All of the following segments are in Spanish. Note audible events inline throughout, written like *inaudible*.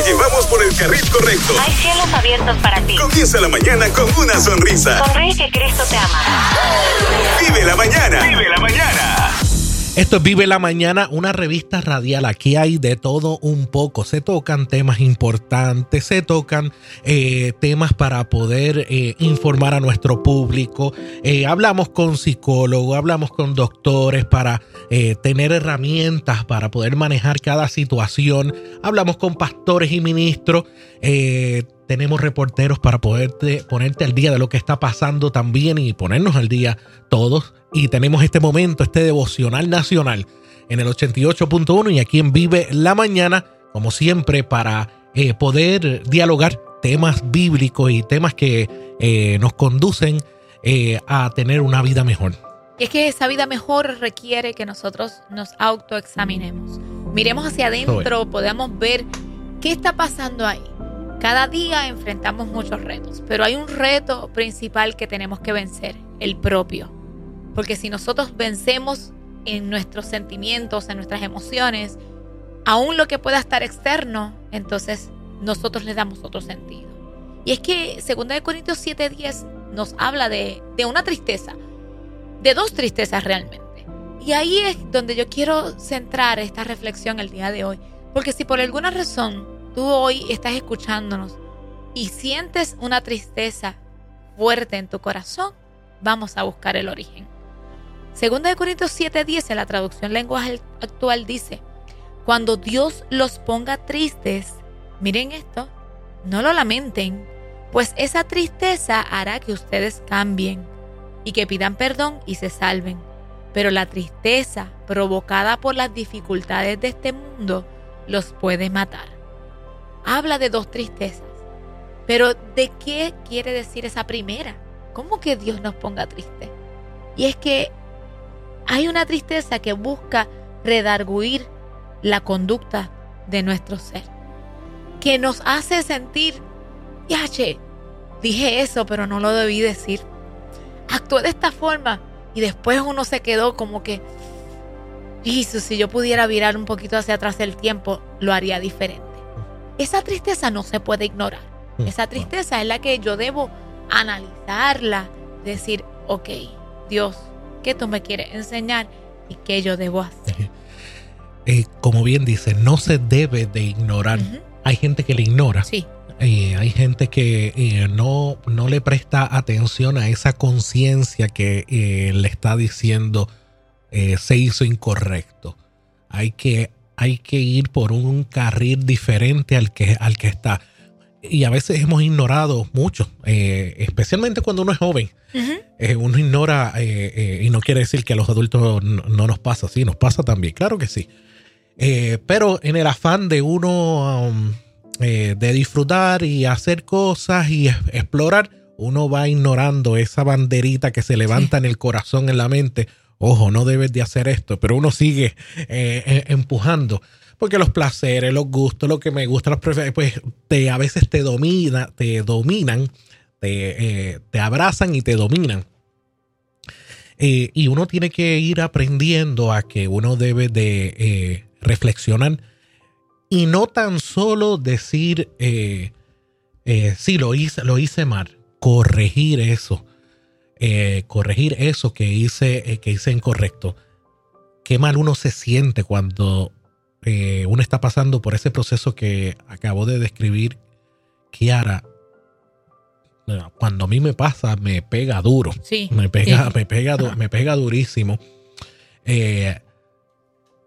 Te llevamos por el carril correcto. Hay cielos abiertos para ti. Comienza la mañana con una sonrisa. Sonríe que Cristo te ama. Vive la mañana. Vive la mañana. Esto es Vive la Mañana, una revista radial. Aquí hay de todo un poco. Se tocan temas importantes, se tocan eh, temas para poder eh, informar a nuestro público. Eh, hablamos con psicólogos, hablamos con doctores para tener herramientas para poder manejar cada situación. Hablamos con pastores y ministros tenemos reporteros para poderte ponerte al día de lo que está pasando también y ponernos al día todos. Y tenemos este momento, este devocional nacional en el 88.1 y aquí en Vive la Mañana, como siempre, para eh, poder dialogar temas bíblicos y temas que eh, nos conducen eh, a tener una vida mejor. Y es que esa vida mejor requiere que nosotros nos autoexaminemos. Miremos hacia adentro, podamos ver qué está pasando ahí cada día enfrentamos muchos retos, pero hay un reto principal que tenemos que vencer, el propio. Porque si nosotros vencemos en nuestros sentimientos, en nuestras emociones, aún lo que pueda estar externo, entonces nosotros le damos otro sentido. Y es que 2 Corintios 7:10 nos habla de, de una tristeza, de dos tristezas realmente. Y ahí es donde yo quiero centrar esta reflexión el día de hoy. Porque si por alguna razón tú hoy estás escuchándonos y sientes una tristeza fuerte en tu corazón, vamos a buscar el origen. Segunda de Corintios 7:10 en la traducción lenguaje actual dice, cuando Dios los ponga tristes, miren esto, no lo lamenten, pues esa tristeza hará que ustedes cambien y que pidan perdón y se salven. Pero la tristeza provocada por las dificultades de este mundo los puede matar habla de dos tristezas. Pero ¿de qué quiere decir esa primera? ¿Cómo que Dios nos ponga triste? Y es que hay una tristeza que busca redarguir la conducta de nuestro ser, que nos hace sentir, yache, dije eso, pero no lo debí decir. Actué de esta forma y después uno se quedó como que, Jesús, si yo pudiera virar un poquito hacia atrás el tiempo, lo haría diferente. Esa tristeza no se puede ignorar. Mm. Esa tristeza es la que yo debo analizarla, decir, ok, Dios, ¿qué tú me quieres enseñar y qué yo debo hacer? *laughs* Eh, como bien dice, no se debe de ignorar. Hay gente que le ignora. Sí. Eh, hay gente que eh, no, no le presta atención a esa conciencia que le está diciendo se hizo incorrecto. Hay que hay que ir por un carril diferente al que, al que está. Y a veces hemos ignorado mucho, eh, especialmente cuando uno es joven. Eh, uno ignora, eh, y no quiere decir que a los adultos no, nos pasa, sí, nos pasa también, claro que sí. pero en el afán de uno um, de disfrutar y hacer cosas y explorar, uno va ignorando esa banderita que se levanta en el corazón, en la mente, ojo, no debes de hacer esto, pero uno sigue eh, eh, empujando. Porque los placeres, los gustos, lo que me gusta, los pues te, a veces te domina, te dominan, te, eh, te abrazan y te dominan. y uno tiene que ir aprendiendo a que uno debe de reflexionar y no tan solo decir, sí, lo hice, lo hice mal, corregir eso eh, corregir eso que hice, eh, que hice incorrecto. Qué mal uno se siente cuando eh, uno está pasando por ese proceso que acabo de describir Kiara. Cuando a mí me pasa, me pega duro. Sí, me pega, me pega, me pega durísimo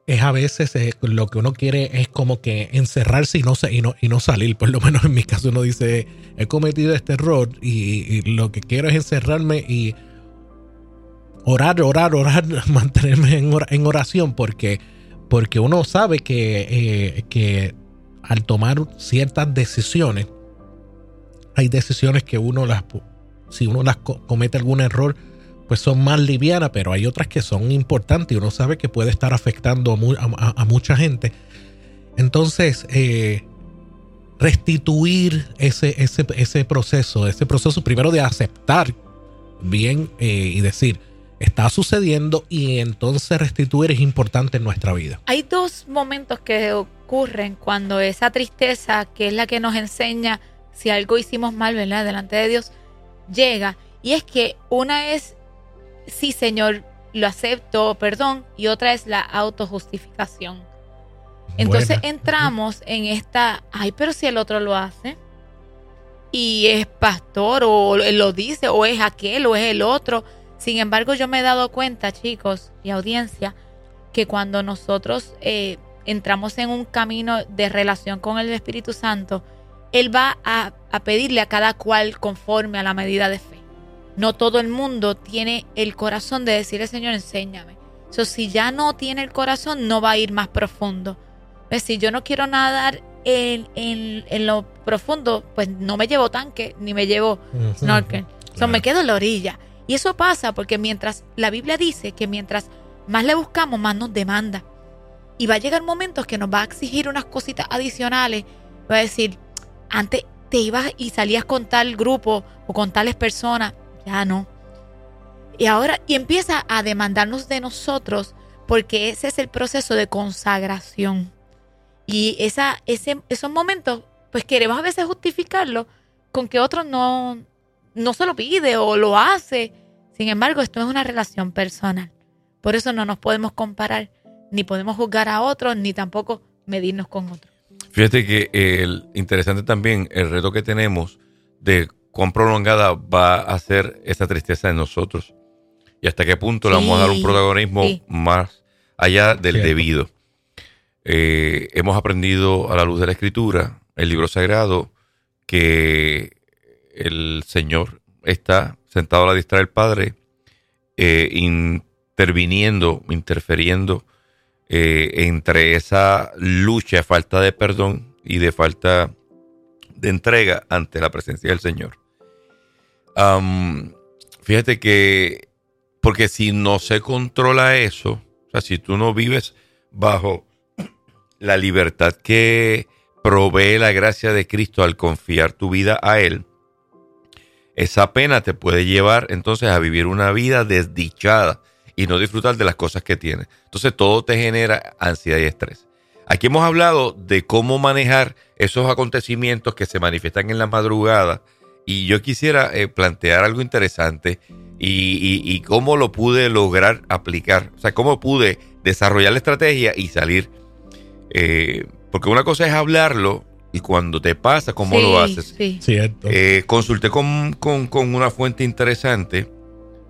es a veces eh, lo que uno quiere es como que encerrarse y no, no salir. Por lo menos en mi caso uno dice, he cometido este error y, lo que quiero es encerrarme y orar, orar, orar, *laughs* mantenerme en, oración porque, porque uno sabe que, eh, que al tomar ciertas decisiones, hay decisiones que uno las, si uno las comete algún error, pues son más livianas, pero hay otras que son importantes y uno sabe que puede estar afectando a, mucha gente. Entonces, eh, restituir ese, ese, ese, proceso, ese proceso primero de aceptar bien eh, y decir, está sucediendo y entonces restituir es importante en nuestra vida. Hay dos momentos que ocurren cuando esa tristeza, que es la que nos enseña si algo hicimos mal, ¿verdad? Delante de Dios, llega. Y es que una es, sí, Señor, lo acepto, perdón, y otra es la autojustificación. Entonces Buena. entramos en esta, ay, pero si el otro lo hace, y es pastor, o lo dice, o es aquel, o es el otro. Sin embargo, yo me he dado cuenta, chicos y audiencia, que cuando nosotros eh, entramos en un camino de relación con el Espíritu Santo, Él va a, a pedirle a cada cual conforme a la medida de fe. No todo el mundo tiene el corazón de decirle, Señor, enséñame. So, si ya no tiene el corazón, no va a ir más profundo. Es decir, yo no quiero nadar en, en- en lo profundo, pues no me llevo tanque, ni me llevo snorkel. So, Claro. me quedo en la orilla. Y eso pasa porque mientras la Biblia dice que mientras más le buscamos, más nos demanda. Y va a llegar momentos que nos va a exigir unas cositas adicionales. Va a decir, antes te ibas y salías con tal grupo o con tales personas, ya no. Y ahora, y empieza a demandarnos de nosotros, porque ese es el proceso de consagración. Y esa, ese, esos momentos, pues queremos a veces justificarlo con que otro no, no se lo pide o lo hace. Sin embargo, esto es una relación personal. Por eso no nos podemos comparar, ni podemos juzgar a otros, ni tampoco medirnos con otros. Fíjate que el interesante también el reto que tenemos de cuán prolongada va a ser esa tristeza en nosotros y hasta qué punto le vamos a dar un Sí, protagonismo sí. más allá del Cierto. debido. Eh, hemos aprendido a la luz de la escritura, el libro sagrado, que el Señor está sentado a la diestra del Padre, eh, interviniendo, interfiriendo eh, entre esa lucha, falta de perdón y de falta de entrega ante la presencia del Señor. Fíjate que, porque si no se controla eso, o sea, si tú no vives bajo la libertad que provee la gracia de Cristo al confiar tu vida a Él, esa pena te puede llevar entonces a vivir una vida desdichada y no disfrutar de las cosas que tienes. Entonces todo te genera ansiedad y estrés. Aquí hemos hablado de cómo manejar esos acontecimientos que se manifiestan en la madrugada y yo quisiera eh, plantear algo interesante y, y- y cómo lo pude lograr aplicar, o sea, cómo pude desarrollar la estrategia y salir. Eh, porque una cosa es hablarlo y cuando te pasa, cómo lo haces. Sí. Cierto. Eh, consulté con, con- con una fuente interesante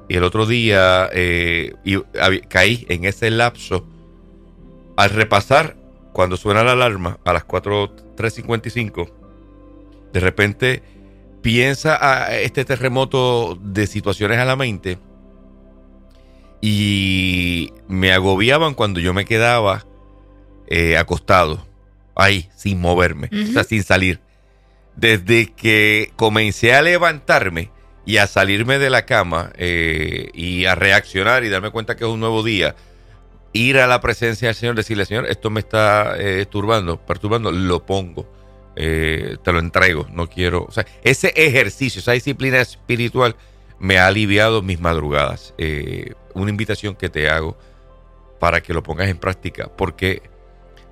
y el otro día eh, y caí en ese lapso al repasar cuando suena la alarma a las 4.355 de repente piensa a este terremoto de situaciones a la mente y me agobiaban cuando yo me quedaba eh, acostado ahí sin moverme, o sea, sin salir. Desde que comencé a levantarme y a salirme de la cama eh, y a reaccionar y darme cuenta que es un nuevo día, ir a la presencia del Señor, decirle, Señor, esto me está eh, turbando, perturbando, lo pongo, eh, te lo entrego, no quiero, o sea, ese ejercicio, esa disciplina espiritual me ha aliviado mis madrugadas. Eh, una invitación que te hago para que lo pongas en práctica, porque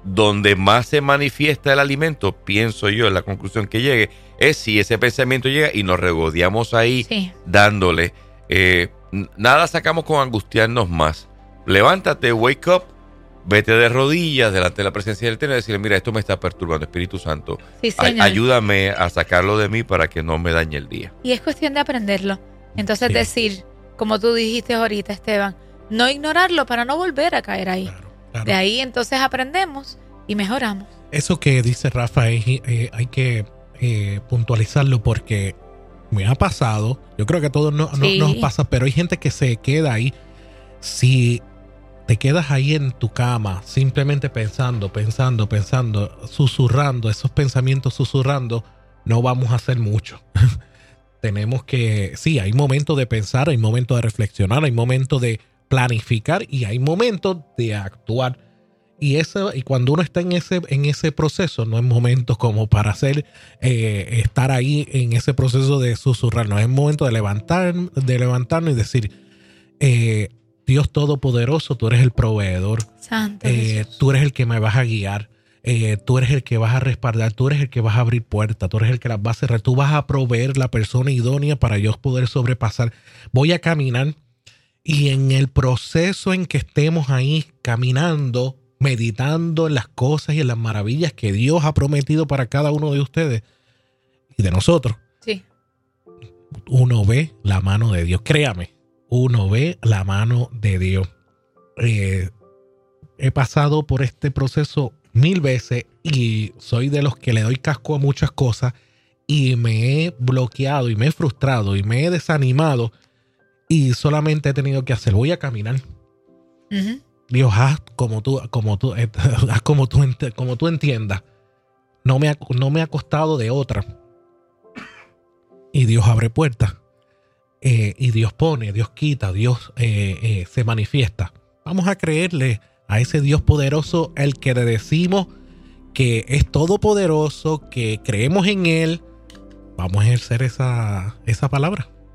donde más se manifiesta el alimento, pienso yo, en la conclusión que llegue, es si ese pensamiento llega y nos regodeamos ahí Sí. dándole. eh, nada sacamos con angustiarnos más. Levántate, wake up, vete de rodillas delante de la presencia del Eterno y decirle, mira, esto me está perturbando, Espíritu Santo. Sí, ayúdame a sacarlo de mí para que no me dañe el día. Y es cuestión de aprenderlo. Entonces Sí. decir, como tú dijiste ahorita, Esteban, no ignorarlo para no volver a caer ahí. Claro, claro. De ahí entonces aprendemos y mejoramos. Eso que dice Rafa es, eh, hay que eh, puntualizarlo porque me ha pasado. Yo creo que a todos no, no- nos pasa, pero hay gente que se queda ahí. Si te quedas ahí en tu cama, simplemente pensando, pensando, pensando, susurrando, esos pensamientos susurrando, no vamos a hacer mucho. *laughs* Tenemos que, sí, hay momentos de pensar, hay momentos de reflexionar, hay momentos de planificar y hay momentos de actuar. Y eso, y cuando uno está en ese, en ese proceso, no es momento como para hacer eh, estar ahí en ese proceso de susurrar, no es momento de levantar, de levantarnos y decir, eh, Dios Todopoderoso, tú eres el proveedor, Santo eh, tú eres el que me vas a guiar. eh, tú eres el que vas a respaldar, tú eres el que vas a abrir puertas, tú eres el que las va a cerrar, tú vas a proveer la persona idónea para yo poder sobrepasar. Voy a caminar y en el proceso en que estemos ahí caminando, meditando en las cosas y en las maravillas que Dios ha prometido para cada uno de ustedes y de nosotros, Sí. uno ve la mano de Dios. Créame, uno ve la mano de Dios. Eh, he pasado por este proceso mil veces y soy de los que le doy casco a muchas cosas y me he bloqueado y me he frustrado y me he desanimado y solamente he tenido que hacer, voy a caminar. Dios, haz como tú, como tú, eh, *laughs* haz como tú, ent- como tú entiendas. No me, ha, no me ha costado de otra. Y Dios abre puertas. Eh, y Dios pone, Dios quita, Dios eh, eh, se manifiesta. Vamos a creerle a ese Dios poderoso, el que le decimos que es todopoderoso, que creemos en Él. Vamos a ejercer esa, esa palabra.